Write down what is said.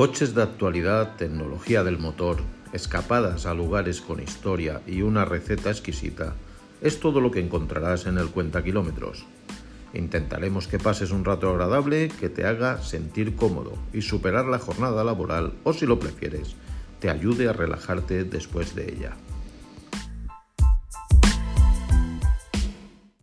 Coches de actualidad, tecnología del motor, escapadas a lugares con historia y una receta exquisita es todo lo que encontrarás en el Cuenta Kilómetros. Intentaremos que pases un rato agradable que te haga sentir cómodo y superar la jornada laboral o si lo prefieres, te ayude a relajarte después de ella.